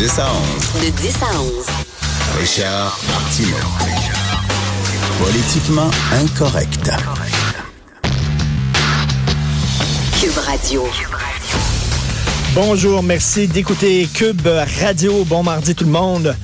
10 à 11. De 10 à 11. Richard Martineau. Politiquement incorrect. Cube Radio. Bonjour, merci d'écouter Cube Radio. Bon mardi tout le monde.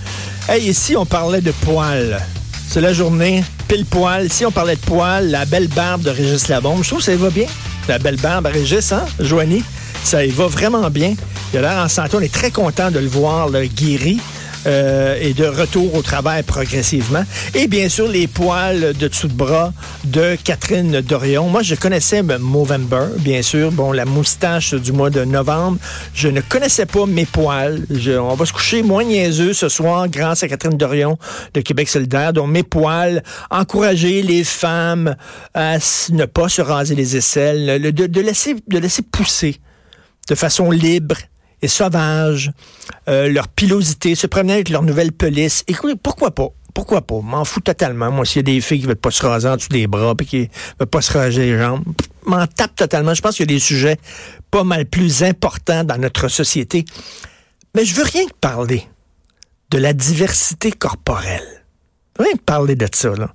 Hey, ici on parlait de poils. C'est la journée, pile poil. Si on parlait de poils, la belle barbe de Régis Labombe, je trouve que ça y va bien. La belle barbe à Régis, hein, Joanie? Ça y va vraiment bien. Il a l'air en santé. On est très content de le voir guéri. euh, et de retour au travail progressivement. Et bien sûr, les poils de dessous de bras de Catherine Dorion. Moi, je connaissais Movember, bien sûr. Bon, la moustache du mois de novembre. Je ne connaissais pas mes poils. On va se coucher moins niaiseux ce soir grâce à Catherine Dorion de Québec solidaire. Donc, mes poils, encourager les femmes à ne pas se raser les aisselles, de laisser pousser de façon libre et sauvage, euh, leur pilosité, se promener avec leur nouvelle police. Écoutez, pourquoi pas? Pourquoi pas? M'en fous totalement. Moi, s'il y a des filles qui veulent pas se raser en dessous des bras puis qui veulent pas se raser les jambes, m'en tape totalement. Je pense qu'il y a des sujets pas mal plus importants dans notre société. Mais je veux rien que parler de la diversité corporelle. Rien que parler de ça, là.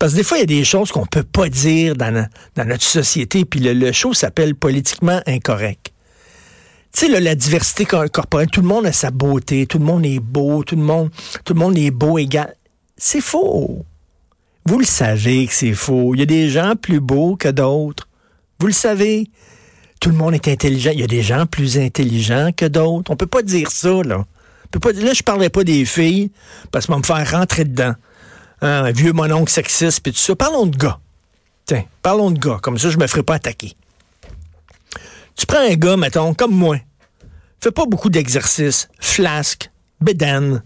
Parce que des fois, il y a des choses qu'on peut pas dire dans notre société, puis le, le show s'appelle politiquement incorrect. Tu sais, la diversité cor- corporelle, tout le monde a sa beauté, tout le monde est beau, tout le monde, tout le monde est beau égal. C'est faux. Vous le savez que c'est faux. Il y a des gens plus beaux que d'autres. Vous le savez. Tout le monde est intelligent. Il y a des gens plus intelligents que d'autres. On peut pas dire ça, là. Pas, là, je parlerai pas des filles, parce qu'on va me faire rentrer dedans. Hein, un vieux mononcle sexiste, puis tout ça. Parlons de gars. Tiens, parlons de gars. Comme ça, je me ferai pas attaquer. Tu prends un gars, mettons, comme moi. Fait pas beaucoup d'exercices. Flasque, bédane,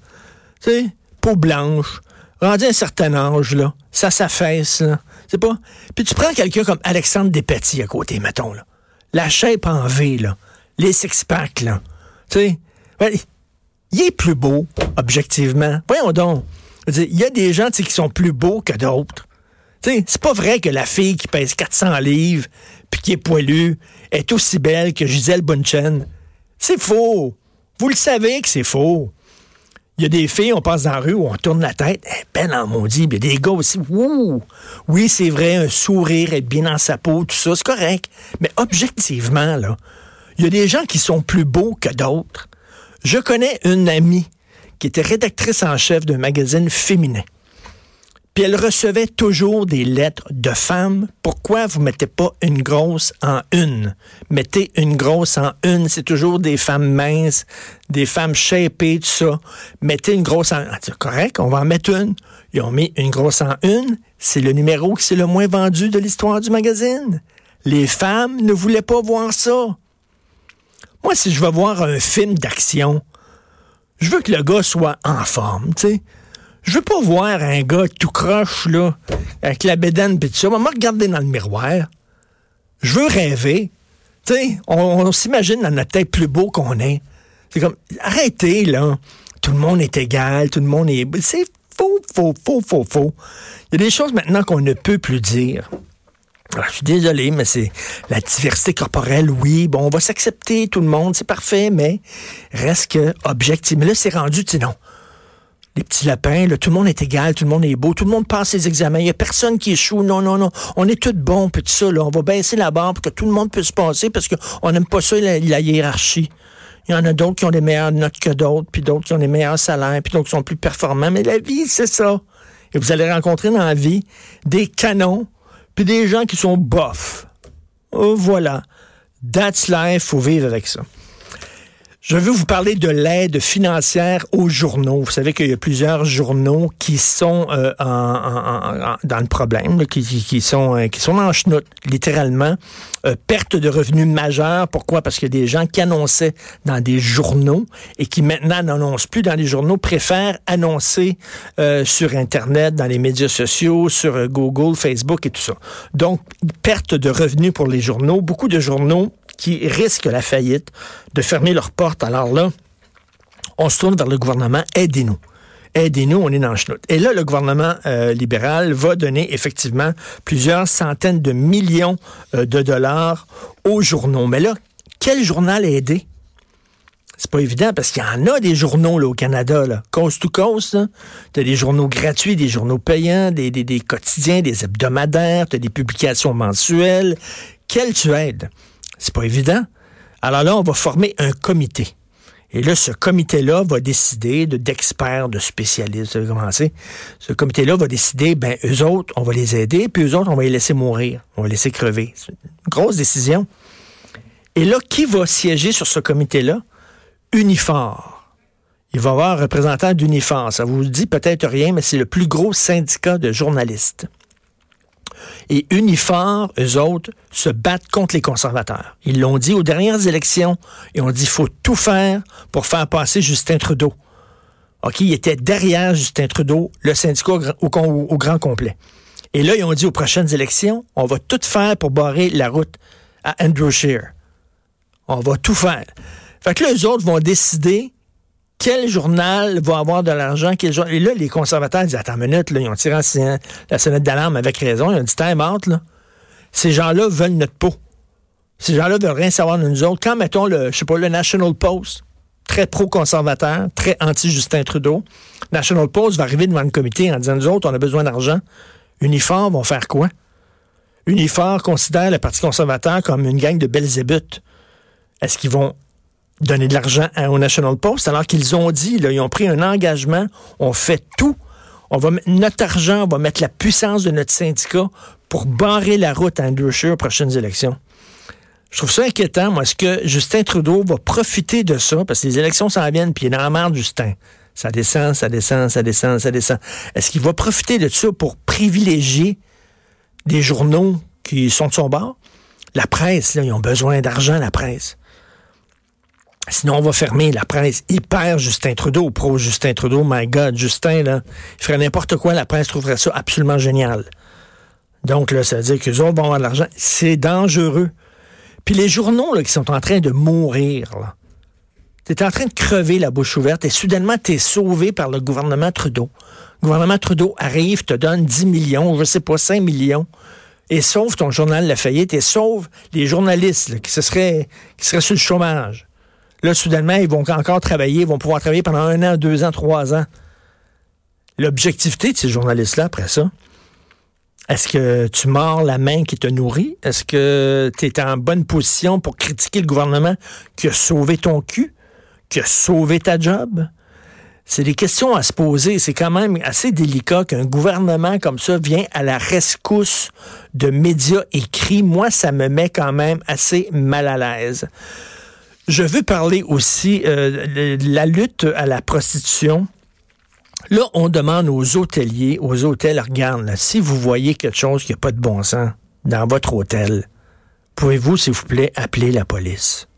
tu peau blanche, rendu un certain âge, là. Ça s'affaisse, là. C'est pas. Puis tu prends quelqu'un comme Alexandre Despetit à côté, mettons, là. La shape en V, là. Les six-packs, là. Tu il est plus beau, objectivement. Voyons donc. Il y a des gens qui sont plus beaux que d'autres. C'est pas vrai que la fille qui pèse 400 livres puis qui est poilue est aussi belle que Gisèle Bunchen. C'est faux. Vous le savez que c'est faux. Il y a des filles, on passe dans la rue on tourne la tête, est belle en maudit. Il y a des gars aussi, wouh! Oui, c'est vrai, un sourire, être bien dans sa peau, tout ça, c'est correct. Mais objectivement, là, il y a des gens qui sont plus beaux que d'autres. Je connais une amie qui était rédactrice en chef d'un magazine féminin. Puis elle recevait toujours des lettres de femmes. Pourquoi vous mettez pas une grosse en une? Mettez une grosse en une. C'est toujours des femmes minces, des femmes shapées, tout ça. Mettez une grosse en... Ah, c'est correct, on va en mettre une. Ils ont mis une grosse en une. C'est le numéro qui c'est le moins vendu de l'histoire du magazine. Les femmes ne voulaient pas voir ça. Moi, si je veux voir un film d'action, je veux que le gars soit en forme, tu sais. Je veux pas voir un gars tout croche, là, avec la bédaine pis tout ça. Moi, regarder dans le miroir. Je veux rêver. Tu sais, on, s'imagine dans notre tête plus beau qu'on est. C'est comme, arrêtez, là. Tout le monde est égal, tout le monde est... C'est faux, faux, faux, faux, faux. Il y a des choses maintenant qu'on ne peut plus dire. Alors, je suis désolé, mais c'est la diversité corporelle, oui. Bon, on va s'accepter, tout le monde, c'est parfait, mais reste que objectif. Mais là, c'est rendu, tu sais, non. Les petits lapins, là, tout le monde est égal, tout le monde est beau, tout le monde passe ses examens, il n'y a personne qui échoue. Non, non, non. On est tous bons, puis tout ça, là. On va baisser la barre pour que tout le monde puisse passer parce qu'on n'aime pas ça, la, hiérarchie. Il y en a d'autres qui ont des meilleures notes que d'autres, puis d'autres qui ont des meilleurs salaires, puis d'autres qui sont plus performants. Mais la vie, c'est ça. Et vous allez rencontrer dans la vie des canons, puis des gens qui sont bofs. Oh, voilà. That's life, faut vivre avec ça. Je veux vous parler de l'aide financière aux journaux. Vous savez qu'il y a plusieurs journaux qui sont euh, dans le problème, là, qui, sont, euh, qui sont en chenoute, littéralement. Euh, perte de revenus majeure. Pourquoi? Parce qu'il y a des gens qui annonçaient dans des journaux et qui maintenant n'annoncent plus dans les journaux, préfèrent annoncer sur Internet, dans les médias sociaux, sur Google, Facebook et tout ça. Donc, perte de revenus pour les journaux. Beaucoup de journaux qui risquent la faillite, de fermer leurs portes. Alors là, on se tourne vers le gouvernement, aidez-nous. Aidez-nous, on est dans le chenoute. Et là, le gouvernement euh, libéral va donner effectivement plusieurs centaines de millions euh, de dollars aux journaux. Mais là, quel journal aider? C'est pas évident parce qu'il y en a des journaux là, au Canada, coast to coast. Tu as des journaux gratuits, des journaux payants, des, des, des quotidiens, des hebdomadaires, tu as des publications mensuelles. Quel tu aides? C'est pas évident. Alors là, on va former un comité. Et là, ce comité-là va décider de, d'experts, de spécialistes. Vous savez comment? Ce comité-là va décider, ben, eux autres, on va les aider, puis eux autres, on va les laisser mourir. On va les laisser crever. C'est une grosse décision. Et là, qui va siéger sur ce comité-là? Unifor. Il va y avoir un représentant d'Unifor. Ça vous dit peut-être rien, mais c'est le plus gros syndicat de journalistes. Et Unifor, eux autres, se battent contre les conservateurs. Ils l'ont dit aux dernières élections et on dit qu'il faut tout faire pour faire passer Justin Trudeau. OK, il était derrière Justin Trudeau, le syndicat au grand complet. Et là, ils ont dit aux prochaines élections, on va tout faire pour barrer la route à Andrew Scheer. On va tout faire. Fait que là, eux autres vont décider quel journal va avoir de l'argent. Et là, les conservateurs disent, attends une minute, là, ils ont tiré la sonnette d'alarme avec raison, ils ont dit, time out, là. Ces gens-là veulent notre peau. Ces gens-là veulent rien savoir de nous autres. Quand, mettons, le, je sais pas, le National Post, très pro-conservateur, très anti-Justin Trudeau, National Post va arriver devant le comité en disant, nous autres, on a besoin d'argent. Unifor vont faire quoi? Unifor considère le Parti conservateur comme une gang de belzébuth. Est-ce qu'ils vont donner de l'argent au National Post, alors qu'ils ont dit, ils ont pris un engagement, on fait tout, on va mettre notre argent, on va mettre la puissance de notre syndicat pour barrer la route à Andrew Scheer aux prochaines élections. Je trouve ça inquiétant, moi. Est-ce que Justin Trudeau va profiter de ça? Parce que les élections s'en viennent, puis il est dans la merde, Justin. Ça descend, ça descend, ça descend, ça descend. Est-ce qu'il va profiter de ça pour privilégier des journaux qui sont de son bord? La presse, là, ils ont besoin d'argent, la presse. Sinon, on va fermer la presse hyper Justin Trudeau, pro Justin Trudeau. My God, Justin, là, il ferait n'importe quoi, la presse trouverait ça absolument génial. Donc, là, ça veut dire autres vont avoir de l'argent. C'est dangereux. Puis les journaux, là, qui sont en train de mourir, là. T'es en train de crever la bouche ouverte et soudainement, t'es sauvé par le gouvernement Trudeau. Le gouvernement Trudeau arrive, te donne 10 millions, je sais pas, 5 millions, et sauve ton journal La Faillite et sauve les journalistes là, qui, se seraient, qui seraient sur le chômage. Là, soudainement, ils vont encore travailler, ils vont pouvoir travailler pendant un an, deux ans, trois ans. L'objectivité de ces journalistes-là, après ça, est-ce que tu mords la main qui te nourrit? Est-ce que tu es en bonne position pour critiquer le gouvernement qui a sauvé ton cul, qui a sauvé ta job? C'est des questions à se poser. C'est quand même assez délicat qu'un gouvernement comme ça vient à la rescousse de médias écrits. Moi, ça me met quand même assez mal à l'aise. Je veux parler aussi euh, de la lutte à la prostitution. Là, on demande aux hôteliers, aux hôtels, regarde, si vous voyez quelque chose qui n'a pas de bon sens dans votre hôtel, pouvez-vous, s'il vous plaît, appeler la police?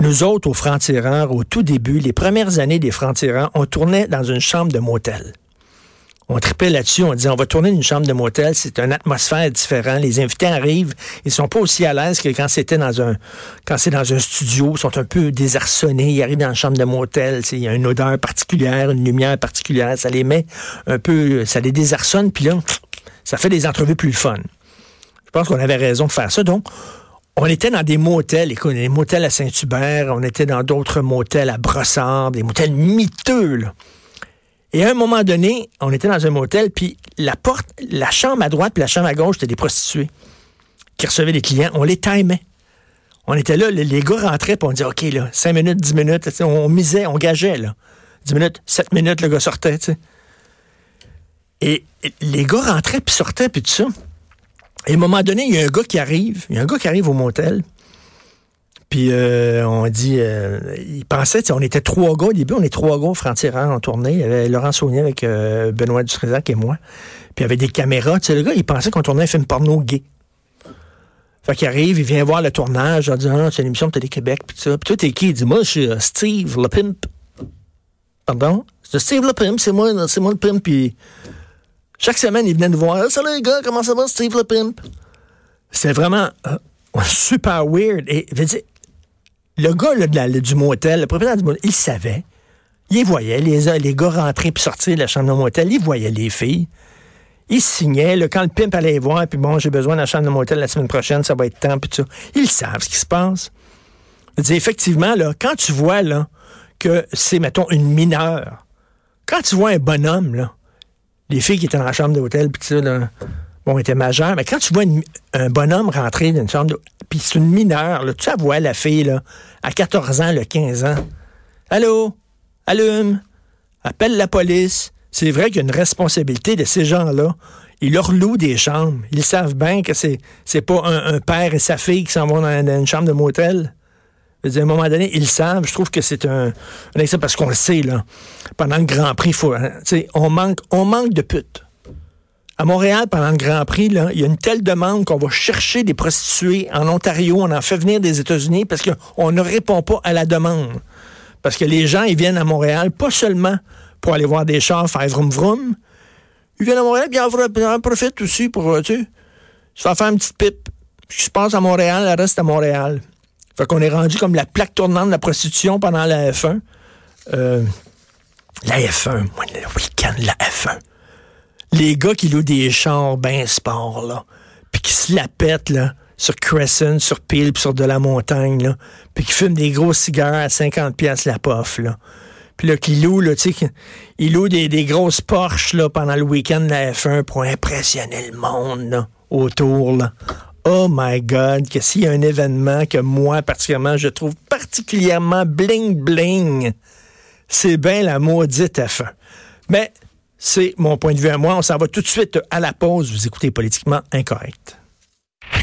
Nous autres, aux francs-tireurs, au tout début, les premières années des francs-tireurs, on tournait dans une chambre de motel. On tripait là-dessus, on disait on va tourner une chambre de motel, c'est une atmosphère différente. Les invités arrivent, ils sont pas aussi à l'aise que quand c'était dans un quand c'est dans un studio, ils sont un peu désarçonnés, ils arrivent dans une chambre de motel, il y a une odeur particulière, une lumière particulière, ça les met un peu ça les désarçonne puis là ça fait des entrevues plus fun. Je pense qu'on avait raison de faire ça donc on était dans des motels, écoute, des motels à Saint-Hubert, on était dans d'autres motels à Brossard, des motels miteux. Et à un moment donné, on était dans un motel, puis la porte, la chambre à droite puis la chambre à gauche, c'était des prostituées qui recevaient des clients. On les timait. On était là, les gars rentraient, puis on disait, OK, là, 5 minutes, 10 minutes, on misait, on gageait, là. 10 minutes, 7 minutes, le gars sortait, tu sais. Et les gars rentraient, puis sortaient, puis tout ça. Et à un moment donné, il y a un gars qui arrive, il y a un gars qui arrive au motel, Puis euh, on dit, euh, il pensait, on était trois gars au début, on est trois gars francs-tireurs en tournée. Il y avait Laurent Saunier avec euh, Benoît Dutrézac et moi. Puis il y avait des caméras. Tu sais, le gars, il pensait qu'on tournait un film porno gay. Fait qu'il arrive, il vient voir le tournage, il dit, ah, c'est une émission de Télé-Québec, puis ça. Puis toi, t'es qui? Il dit, moi, je suis Steve le pimp. Pardon? C'est Steve le pimp, c'est moi, c'est moi le pimp. Puis chaque semaine, il venait nous voir. Salut les gars, comment ça va, Steve le pimp? C'était vraiment super weird. Et, je veux le gars de la, du motel, le propriétaire du motel, il savait. Il voyait les, les gars rentrer puis sortir de la chambre de motel. Il voyait les filles. Il signait. Quand le pimp allait voir, puis bon, j'ai besoin de la chambre de motel la semaine prochaine, ça va être temps, puis tout ça. Ils savent ce qui se passe. Je effectivement, là, quand tu vois là, que c'est, mettons, une mineure, quand tu vois un bonhomme, là, les filles qui étaient dans la chambre d'hôtel, puis ça, là, bon, étaient majeures, mais quand tu vois un bonhomme rentrer dans une chambre d'hôtel, puis c'est une mineure, là, tu vois la fille, à 14 ans, le 15 ans. Allô? Allume? Appelle la police. C'est vrai qu'il y a une responsabilité de ces gens-là. Ils leur louent des chambres. Ils savent bien que c'est, c'est pas un, père et sa fille qui s'en vont dans, une chambre de motel. à un moment donné, ils savent. Je trouve que c'est un, un exemple parce qu'on le sait, là. Pendant le Grand Prix, faut, hein, on manque, on manque de putes. À Montréal, pendant le Grand Prix, là, il y a une telle demande qu'on va chercher des prostituées en Ontario. On en fait venir des États-Unis parce qu'on ne répond pas à la demande. Parce que les gens, ils viennent à Montréal pas seulement pour aller voir des chars, faire vroom vroom. Ils viennent à Montréal, puis ils en profitent aussi pour, euh, tu sais, se faire faire une petite pipe. Ce qui se passe à Montréal, elle reste à Montréal. Fait qu'on est rendu comme la plaque tournante de la prostitution pendant la F1. Euh, la F1, moi, le week-end, la F1 les gars qui louent des chars ben sport, là, puis qui se la pètent, là, sur Crescent, sur Peel, puis sur de la montagne, là, puis qui fument des gros cigares à 50 pièces la pof, là. Puis là, qui louent, là, tu sais, ils louent des, des grosses Porsche, là, pendant le week-end de la F1 pour impressionner le monde, là, autour, là. Oh my God, que s'il y a un événement que moi, particulièrement, je trouve particulièrement bling-bling, c'est bien la maudite F1. Mais c'est mon point de vue à moi. On s'en va tout de suite à la pause. Vous écoutez Politiquement Incorrect.